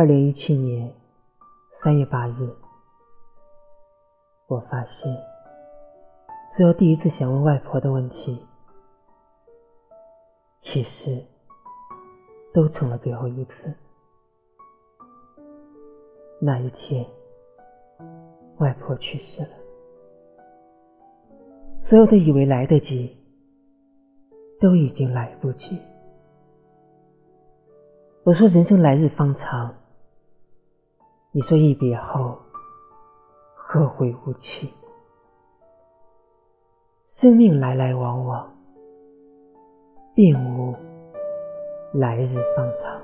二零一七年三月八日，我发现，所有第一次想问外婆的问题，其实都成了最后一次。那一天，外婆去世了，所有的以为来得及，都已经来不及。我说人生来日方长，你说一别后后会无期。生命来来往往，并无来日方长。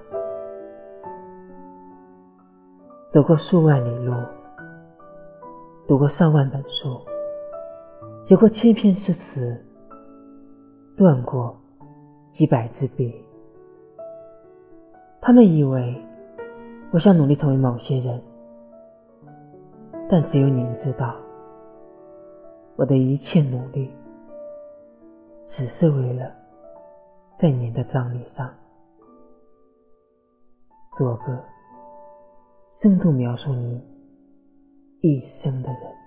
走过数万里路，读过上万本书，写过千篇诗词，断过一百支笔。他们以为我想努力成为某些人，但只有你们知道，我的一切努力只是为了在您的葬礼上做个生动描述你一生的人。